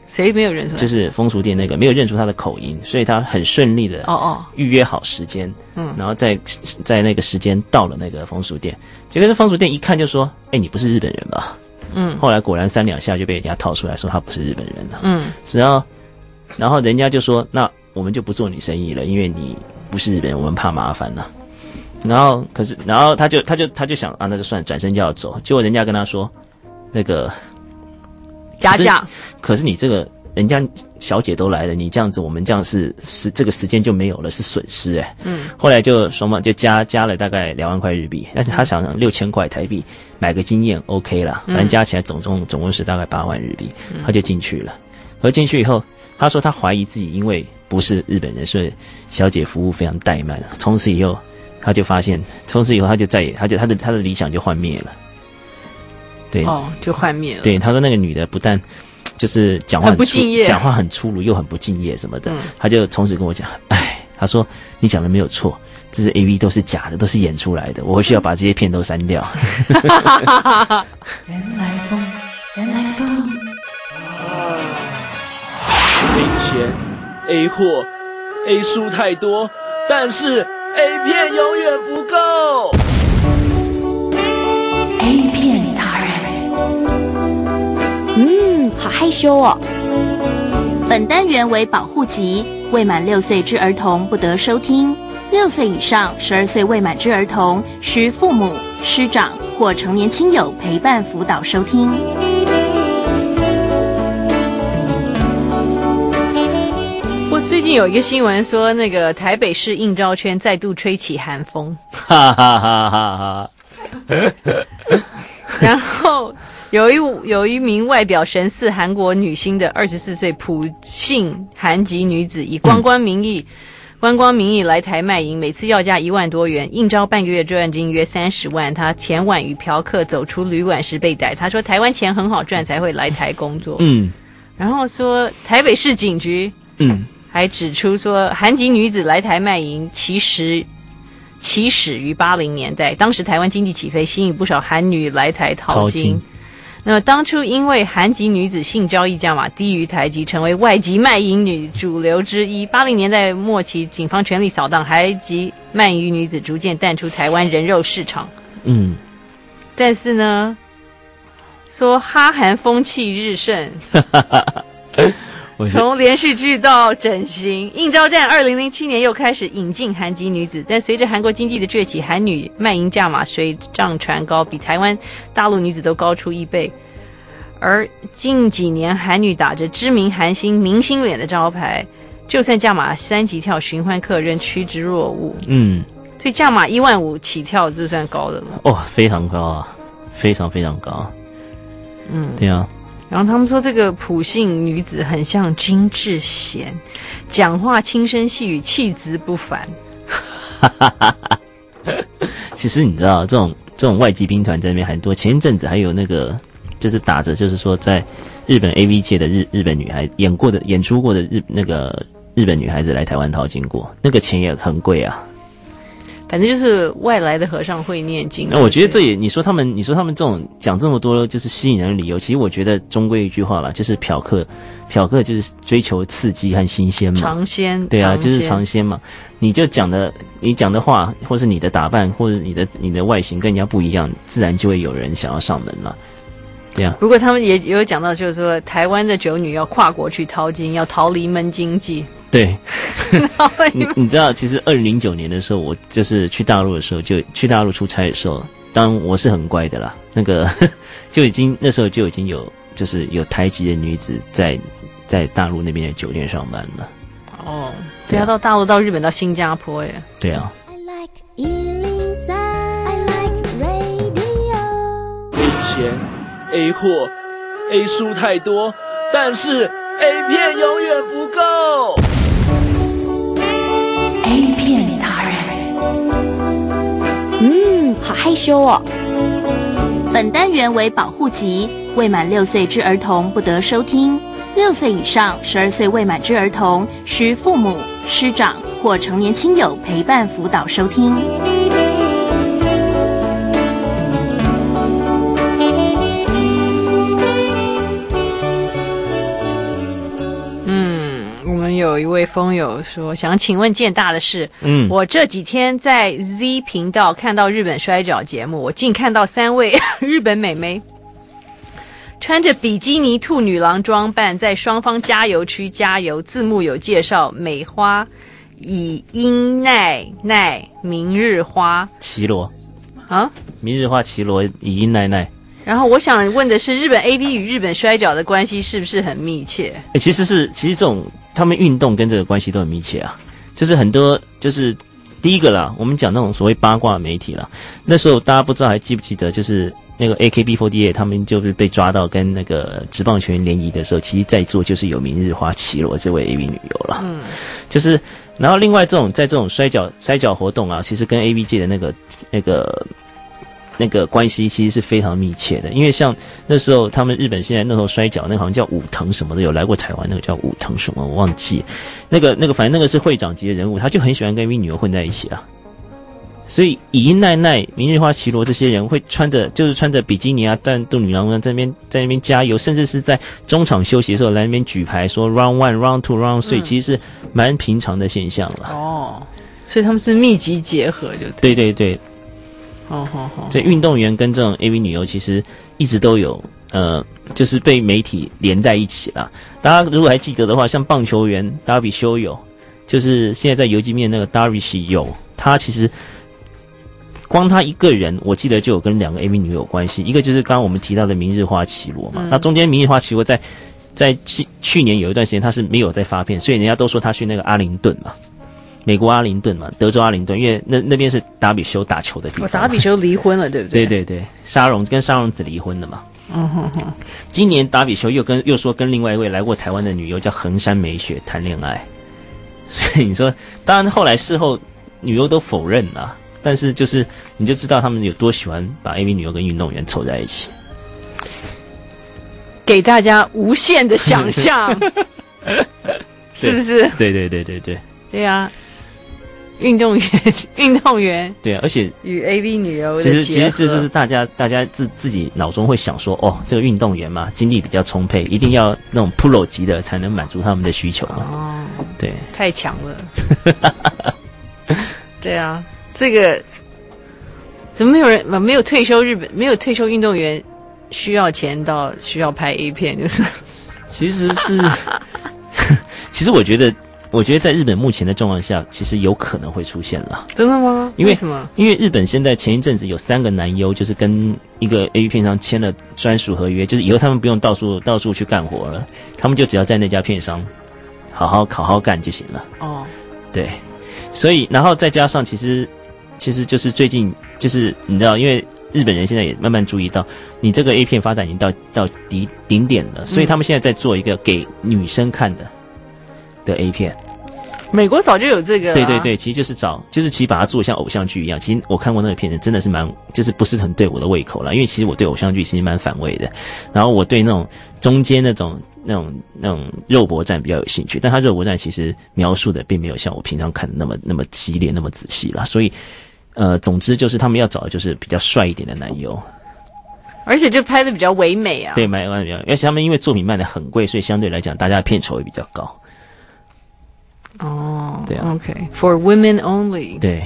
谁没有认出来？就是风俗店那个没有认出他的口音，所以他很顺利的哦哦。预约好时间，嗯，然后在在那个时间到了那个风俗店，结果这风俗店一看就说：“哎，你不是日本人吧？”嗯，后来果然三两下就被人家套出来说他不是日本人了，嗯，然后然后人家就说：“那我们就不做你生意了，因为你不是日本人，我们怕麻烦了。”然后，可是，然后他就，他就，他就想啊，那就算，转身就要走。结果人家跟他说，那个加价。可是你这个人家小姐都来了，你这样子，我们这样是是这个时间就没有了，是损失哎。嗯，后来就双方就加加了大概两万块日币，但是他想想六千块台币买个经验 OK 啦，反正加起来总共总共是大概八万日币，他就进去了。而进去以后，他说他怀疑自己因为不是日本人，所以小姐服务非常怠慢。从此以后，他就发现，从此以后他就再也，他就他的他的理想就幻灭了。对哦，就幻灭了。对，他说那个女的不但就是讲话很，很不敬业，讲话很粗鲁，又很不敬业什么的。嗯、他就从此跟我讲，哎，他说你讲的没有错，这是 AV 都是假的，都是演出来的，我回去要把这些片都删掉。原来风，原来风。没钱，A 货，A 书太多，但是永远不够。A 片达人，嗯，好害羞哦。本单元为保护级，未满六岁之儿童不得收听。六岁以上、十二岁未满之儿童，需父母、师长或成年亲友陪伴辅导收听。最近有一个新闻说，那个台北市应招圈再度吹起寒风。哈哈哈哈哈。然后有一有一名外表神似韩国女星的二十四岁普姓韩籍女子，以观光名义、嗯、观光名义来台卖淫，每次要价一万多元，应招半个月赚金约三十万。她前晚与嫖客走出旅馆时被逮。她说台湾钱很好赚，才会来台工作。嗯，然后说台北市警局嗯还指出说，韩籍女子来台卖淫其实。起始于八零年代，当时台湾经济起飞，吸引不少韩女来台淘金。那么当初因为韩籍女子性交易价码低于台籍，成为外籍卖淫女主流之一。八零年代末期，警方全力扫荡，韩籍卖淫女子逐渐淡出台湾人肉市场。嗯，但是呢，说哈韩风气日盛。*laughs* 从连续剧到整形，应招站二零零七年又开始引进韩籍女子，但随着韩国经济的崛起，韩女卖淫价码水涨船高，比台湾大陆女子都高出一倍。而近几年，韩女打着知名韩星明星脸的招牌，就算价码三级跳，寻欢客仍趋之若鹜。嗯，所以价码一万五起跳，这算高的了。哦，非常高啊，非常非常高。嗯，对啊。然后他们说，这个普姓女子很像金智贤，讲话轻声细语，气质不凡。*laughs* 其实你知道，这种这种外籍兵团在那边很多。前一阵子还有那个，就是打着就是说，在日本 AV 界的日日本女孩演过的、演出过的日那个日本女孩子来台湾淘金过，那个钱也很贵啊。反正就是外来的和尚会念经。那我觉得这也，你说他们，你说他们这种讲这么多就是吸引人的理由，其实我觉得终归一句话啦，就是嫖客，嫖客就是追求刺激和新鲜嘛。尝鲜。对啊，就是尝鲜嘛。你就讲的，你讲的话，或是你的打扮，或者你的你的外形跟人家不一样，自然就会有人想要上门了。对啊。不过他们也有讲到，就是说台湾的酒女要跨国去淘金，要逃离闷经济。对，*laughs* 你你知道，其实二零零九年的时候，我就是去大陆的时候，就去大陆出差的时候，当然我是很乖的啦。那个 *laughs* 就已经那时候就已经有，就是有台籍的女子在在大陆那边的酒店上班了。哦，对啊，到大陆、到日本、到新加坡耶。对啊。没钱，A 货，A 书太多，但是 A 片永远不够。A 片达人，嗯，好害羞哦。本单元为保护级，未满六岁之儿童不得收听。六岁以上、十二岁未满之儿童，需父母、师长或成年亲友陪伴辅导收听。有一位疯友说：“想请问建大的事，嗯，我这几天在 Z 频道看到日本摔角节目，我竟看到三位 *laughs* 日本美眉穿着比基尼兔女郎装扮，在双方加油区加油。字幕有介绍：美花以英奈奈，明日花绮罗啊，明日花绮罗以英奈奈。然后我想问的是，日本 AV 与日本摔角的关系是不是很密切？欸、其实是，其实这种他们运动跟这个关系都很密切啊。就是很多，就是第一个啦，我们讲那种所谓八卦媒体啦。那时候大家不知道还记不记得，就是那个 AKB48 他们就是被抓到跟那个职棒球员联谊的时候，其实在座就是有明日花绮罗这位 AV 女优了。嗯，就是然后另外这种在这种摔跤摔跤活动啊，其实跟 AV 界的那个那个。那个关系其实是非常密切的，因为像那时候他们日本现在那时候摔跤，那个好像叫武藤什么的，有来过台湾，那个叫武藤什么我忘记，那个那个反正那个是会长级的人物，他就很喜欢跟 AV 女优混在一起啊。所以以英奈奈、明日花绮罗这些人会穿着就是穿着比基尼啊，但度女郎在那边在那边加油，甚至是在中场休息的时候来那边举牌说 round one、round two、round three，其实是蛮平常的现象了。哦，所以他们是密集结合就对，对对对。哦，好好。这运动员跟这种 AV 女优其实一直都有，呃，就是被媒体连在一起了。大家如果还记得的话，像棒球员达比修有，就是现在在游击面那个达比西有，他其实光他一个人，我记得就有跟两个 AV 女优有关系。一个就是刚刚我们提到的明日花绮罗嘛，嗯、那中间明日花绮罗在在去去年有一段时间他是没有在发片，所以人家都说他去那个阿灵顿嘛。美国阿灵顿嘛，德州阿灵顿，因为那那边是达比修打球的地方。达比修离婚了，*laughs* 对不对？对对对，沙龙跟沙龙子离婚了嘛。嗯哼哼。今年达比修又跟又说跟另外一位来过台湾的女优叫横山美雪谈恋爱，*laughs* 所以你说，当然后来事后女优都否认了，但是就是你就知道他们有多喜欢把 AV 女优跟运动员凑在一起，给大家无限的想象，*laughs* 是不是？对对对对对。对呀。运动员，*laughs* 运动员，对啊，而且与 AV 女优，其实其实这就是大家大家自自己脑中会想说，哦，这个运动员嘛，精力比较充沛，一定要那种 pro 级的才能满足他们的需求嘛。哦，对，太强了。*laughs* 对啊，这个怎么没有人没有退休日本没有退休运动员需要钱到需要拍 A 片，就是其实是，*laughs* 其实我觉得。我觉得在日本目前的状况下，其实有可能会出现了。真的吗？因为，为什么？因为日本现在前一阵子有三个男优，就是跟一个 AV 片商签了专属合约，就是以后他们不用到处到处去干活了，他们就只要在那家片商好好好好干就行了。哦，对，所以然后再加上其实其实就是最近就是你知道，因为日本人现在也慢慢注意到，你这个 A 片发展已经到到顶顶点了，所以他们现在在做一个给女生看的。的 A 片，美国早就有这个、啊。对对对，其实就是找，就是其实把它做像偶像剧一样。其实我看过那个片子，真的是蛮，就是不是很对我的胃口了。因为其实我对偶像剧其实蛮反胃的。然后我对那种中间那种那种那种肉搏战比较有兴趣，但他肉搏战其实描述的并没有像我平常看的那么那么激烈、那么仔细了。所以，呃，总之就是他们要找的就是比较帅一点的男优，而且就拍的比较唯美啊。对，蛮蛮比较，而且他们因为作品卖的很贵，所以相对来讲，大家的片酬也比较高。哦，对啊，OK，For women only。对，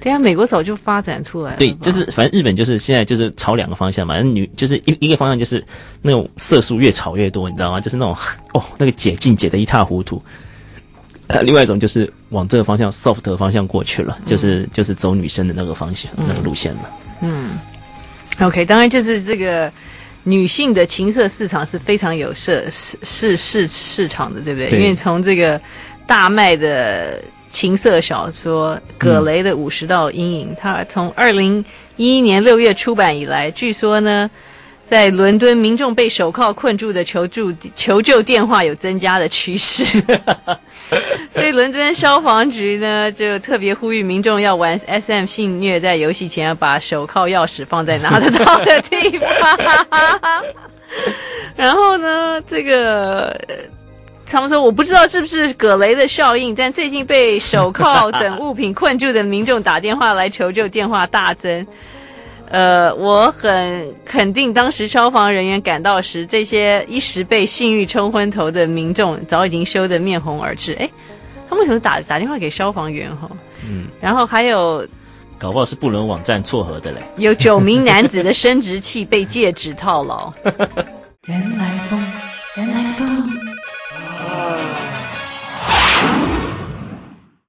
对啊，美国早就发展出来了。对，就是反正日本就是现在就是朝两个方向嘛，女就是一一个方向就是那种色素越炒越多，你知道吗？就是那种 *laughs* 哦，那个解禁解的一塌糊涂。呃，另外一种就是往这个方向 soft 的方向过去了，就是就是走女生的那个方向那个路线了。嗯，OK，当然就是这个。女性的情色市场是非常有市市市市市场的，对不对？对，因为从这个大卖的情色小说《葛雷的五十道阴影》嗯，它从二零一一年六月出版以来，据说呢，在伦敦民众被手铐困住的求助求救电话有增加的趋势。*laughs* 所以伦敦消防局呢，就特别呼吁民众要玩 SM 性虐待游戏前，要把手铐钥匙放在拿得到的地方。*laughs* 然后呢，这个他们说，我不知道是不是葛雷的效应，但最近被手铐等物品困住的民众打电话来求救电话大增。呃，我很肯定，当时消防人员赶到时，这些一时被性欲冲昏头的民众早已经羞得面红耳赤。哎，他们为什么打打电话给消防员？哈，嗯，然后还有，搞不好是不伦网站撮合的嘞。有九名男子的生殖器被 *laughs* 戒指套牢。*laughs* 原